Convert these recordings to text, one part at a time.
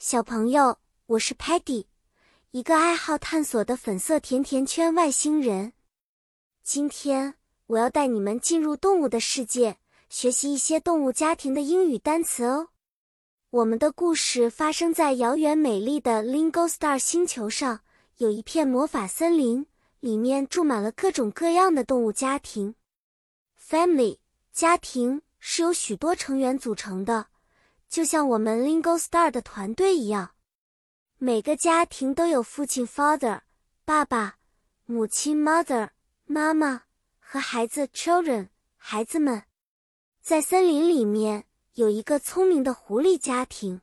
小朋友，我是 Patty，一个爱好探索的粉色甜甜圈外星人。今天我要带你们进入动物的世界，学习一些动物家庭的英语单词哦。我们的故事发生在遥远美丽的 Lingo Star 星球上，有一片魔法森林，里面住满了各种各样的动物家庭。Family 家庭是由许多成员组成的。就像我们 Lingo Star 的团队一样，每个家庭都有父亲 Father 爸爸，母亲 Mother 妈妈和孩子 Children 孩子们。在森林里面有一个聪明的狐狸家庭，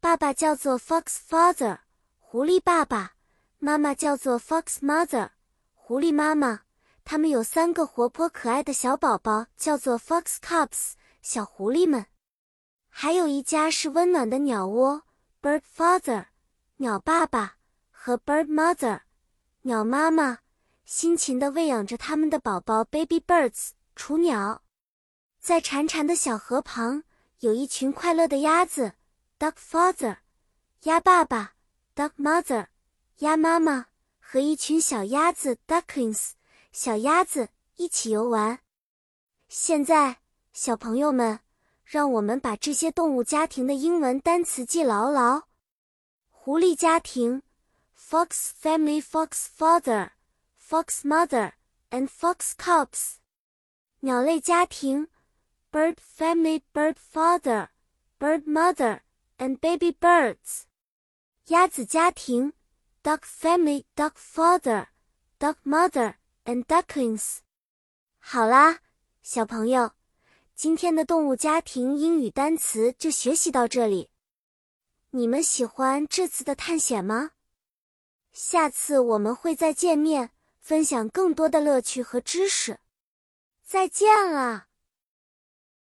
爸爸叫做 Fox Father 狐狸爸爸，妈妈叫做 Fox Mother 狐狸妈妈。他们有三个活泼可爱的小宝宝，叫做 Fox Cubs 小狐狸们。还有一家是温暖的鸟窝，Bird Father，鸟爸爸和 Bird Mother，鸟妈妈，辛勤地喂养着他们的宝宝 Baby Birds，雏鸟。在潺潺的小河旁，有一群快乐的鸭子，Duck Father，鸭爸爸，Duck Mother，鸭妈妈和一群小鸭子 Ducklings，小鸭子一起游玩。现在，小朋友们。让我们把这些动物家庭的英文单词记牢牢：狐狸家庭，Fox family, Fox father, Fox mother, and Fox cubs；鸟类家庭，Bird family, Bird father, Bird mother, and baby birds；鸭子家庭，Duck family, Duck father, Duck mother, and ducklings。好啦，小朋友。今天的动物家庭英语单词就学习到这里，你们喜欢这次的探险吗？下次我们会再见面，分享更多的乐趣和知识。再见了。